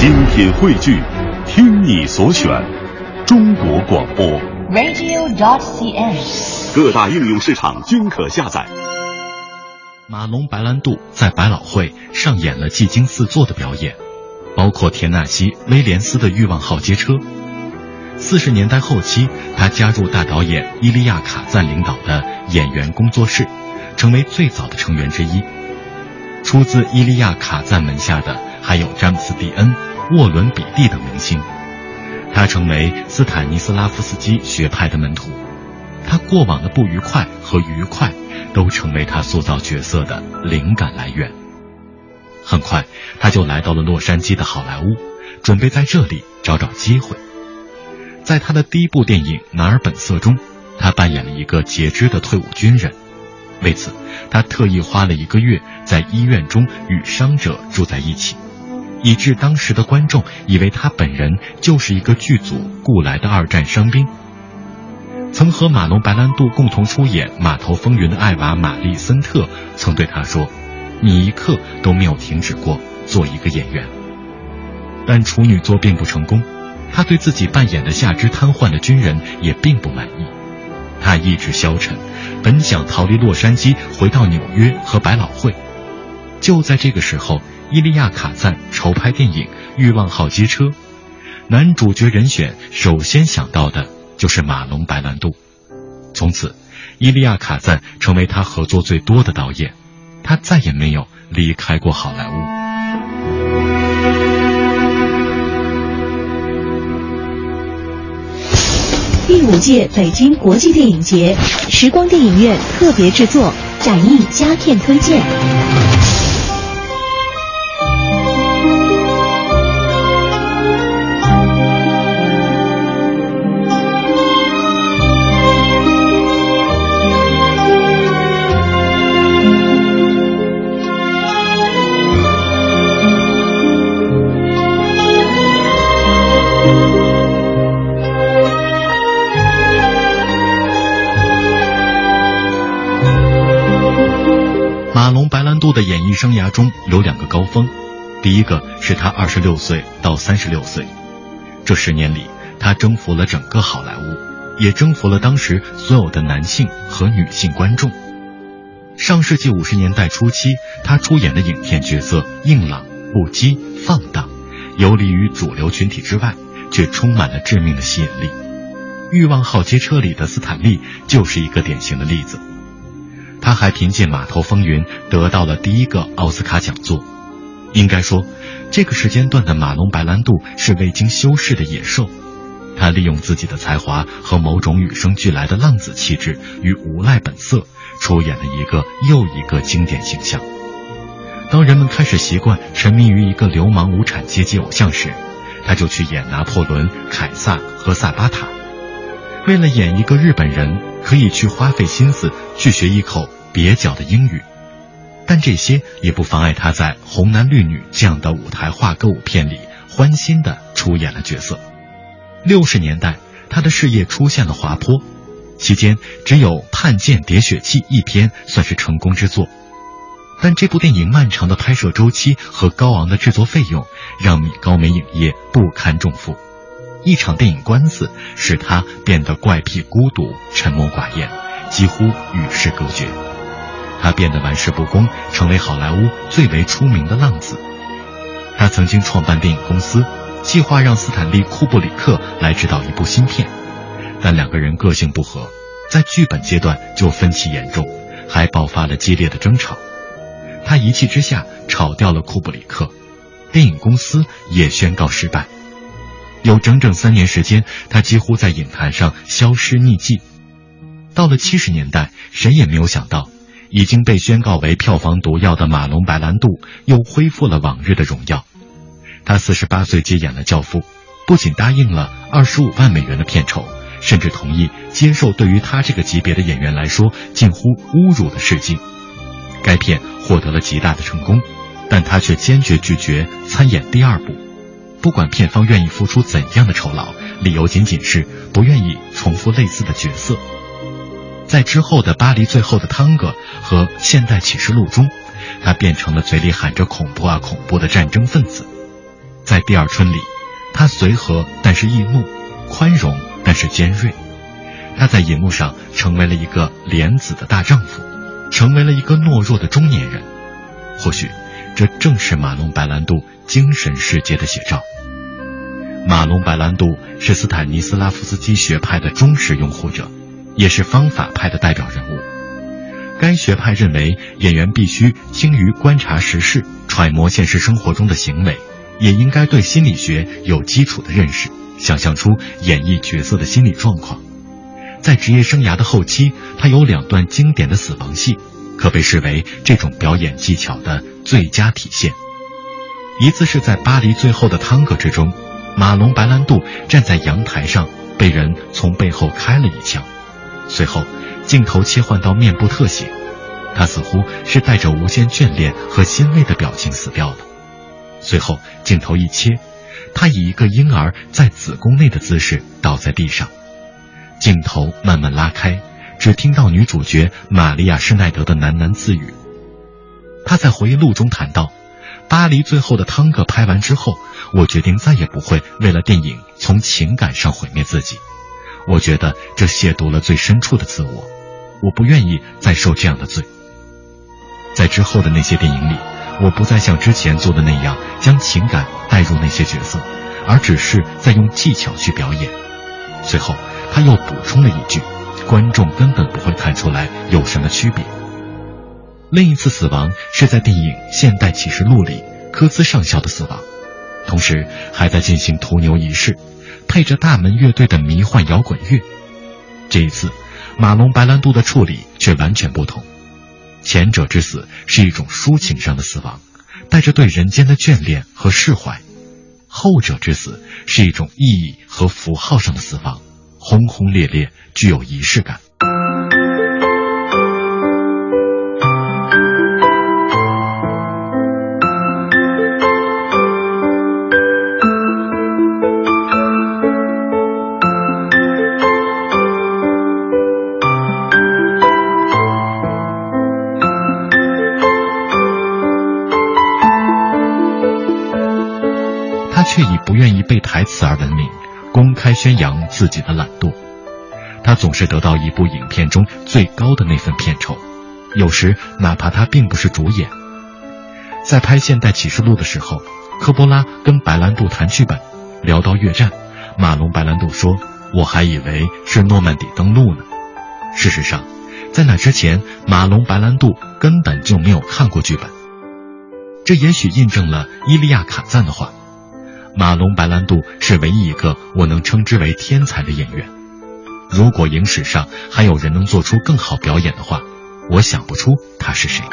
精品汇聚，听你所选，中国广播。radio.dot.cn，。各大应用市场均可下载。马龙白兰度在百老汇上演了技惊四座的表演，包括田纳西·威廉斯的《欲望号街车》。四十年代后期，他加入大导演伊利亚·卡赞领导的演员工作室，成为最早的成员之一。出自伊利亚·卡赞门下的还有詹姆斯·蒂恩、沃伦·比蒂等明星。他成为斯坦尼斯拉夫斯基学派的门徒。他过往的不愉快和愉快，都成为他塑造角色的灵感来源。很快，他就来到了洛杉矶的好莱坞，准备在这里找找机会。在他的第一部电影《拿尔本色》中，他扮演了一个截肢的退伍军人。为此，他特意花了一个月在医院中与伤者住在一起，以致当时的观众以为他本人就是一个剧组雇来的二战伤兵。曾和马龙·白兰度共同出演《码头风云》的艾娃·玛丽森特曾对他说：“你一刻都没有停止过做一个演员。”但处女作并不成功，他对自己扮演的下肢瘫痪的军人也并不满意。他意志消沉，本想逃离洛杉矶，回到纽约和百老汇。就在这个时候，伊利亚·卡赞筹拍电影《欲望号机车》，男主角人选首先想到的就是马龙·白兰度。从此，伊利亚·卡赞成为他合作最多的导演，他再也没有离开过好莱坞。第五届北京国际电影节，时光电影院特别制作，展映佳片推荐。的演艺生涯中有两个高峰，第一个是他二十六岁到三十六岁，这十年里，他征服了整个好莱坞，也征服了当时所有的男性和女性观众。上世纪五十年代初期，他出演的影片角色硬朗、不羁、放荡，游离于主流群体之外，却充满了致命的吸引力。《欲望号街车》里的斯坦利就是一个典型的例子。他还凭借《码头风云》得到了第一个奥斯卡奖座。应该说，这个时间段的马龙·白兰度是未经修饰的野兽。他利用自己的才华和某种与生俱来的浪子气质与无赖本色，出演了一个又一个经典形象。当人们开始习惯沉迷于一个流氓无产阶级偶像时，他就去演拿破仑、凯撒和萨巴塔。为了演一个日本人，可以去花费心思去学一口蹩脚的英语，但这些也不妨碍他在《红男绿女》这样的舞台化歌舞片里欢欣地出演了角色。六十年代，他的事业出现了滑坡，期间只有《叛剑喋血记》一篇算是成功之作，但这部电影漫长的拍摄周期和高昂的制作费用让米高梅影业不堪重负。一场电影官司使他变得怪癖、孤独、沉默寡言，几乎与世隔绝。他变得玩世不恭，成为好莱坞最为出名的浪子。他曾经创办电影公司，计划让斯坦利·库布里克来指导一部新片，但两个人个性不合，在剧本阶段就分歧严重，还爆发了激烈的争吵。他一气之下炒掉了库布里克，电影公司也宣告失败。有整整三年时间，他几乎在影坛上消失匿迹。到了七十年代，谁也没有想到，已经被宣告为票房毒药的马龙·白兰度又恢复了往日的荣耀。他四十八岁接演了《教父》，不仅答应了二十五万美元的片酬，甚至同意接受对于他这个级别的演员来说近乎侮辱的试镜。该片获得了极大的成功，但他却坚决拒绝参演第二部。不管片方愿意付出怎样的酬劳，理由仅仅是不愿意重复类似的角色。在之后的《巴黎最后的汤戈》和《现代启示录》中，他变成了嘴里喊着“恐怖啊，恐怖”的战争分子。在第二春》里，他随和但是易怒，宽容但是尖锐。他在银幕上成为了一个莲子的大丈夫，成为了一个懦弱的中年人。或许，这正是马龙白兰度精神世界的写照。马龙白兰度是斯坦尼斯拉夫斯基学派的忠实拥护者，也是方法派的代表人物。该学派认为，演员必须精于观察时事，揣摩现实生活中的行为，也应该对心理学有基础的认识，想象出演绎角色的心理状况。在职业生涯的后期，他有两段经典的死亡戏，可被视为这种表演技巧的最佳体现。一次是在巴黎最后的汤戈之中。马龙白兰度站在阳台上，被人从背后开了一枪。随后，镜头切换到面部特写，他似乎是带着无限眷恋和欣慰的表情死掉了。随后，镜头一切，他以一个婴儿在子宫内的姿势倒在地上。镜头慢慢拉开，只听到女主角玛利亚施耐德的喃喃自语。他在回忆录中谈到。巴黎最后的汤戈拍完之后，我决定再也不会为了电影从情感上毁灭自己。我觉得这亵渎了最深处的自我，我不愿意再受这样的罪。在之后的那些电影里，我不再像之前做的那样将情感带入那些角色，而只是在用技巧去表演。随后他又补充了一句：“观众根本不会看出来有什么区别。”另一次死亡是在电影《现代启示录》里，科兹上校的死亡，同时还在进行屠牛仪式，配着大门乐队的迷幻摇滚乐。这一次，马龙白兰度的处理却完全不同。前者之死是一种抒情上的死亡，带着对人间的眷恋和释怀；后者之死是一种意义和符号上的死亡，轰轰烈烈，具有仪式感。却以不愿意背台词而闻名，公开宣扬自己的懒惰。他总是得到一部影片中最高的那份片酬，有时哪怕他并不是主演。在拍《现代启示录》的时候，科波拉跟白兰度谈剧本，聊到越战，马龙白兰度说：“我还以为是诺曼底登陆呢。”事实上，在那之前，马龙白兰度根本就没有看过剧本。这也许印证了伊利亚卡赞的话。马龙白兰度是唯一一个我能称之为天才的演员。如果影史上还有人能做出更好表演的话，我想不出他是谁。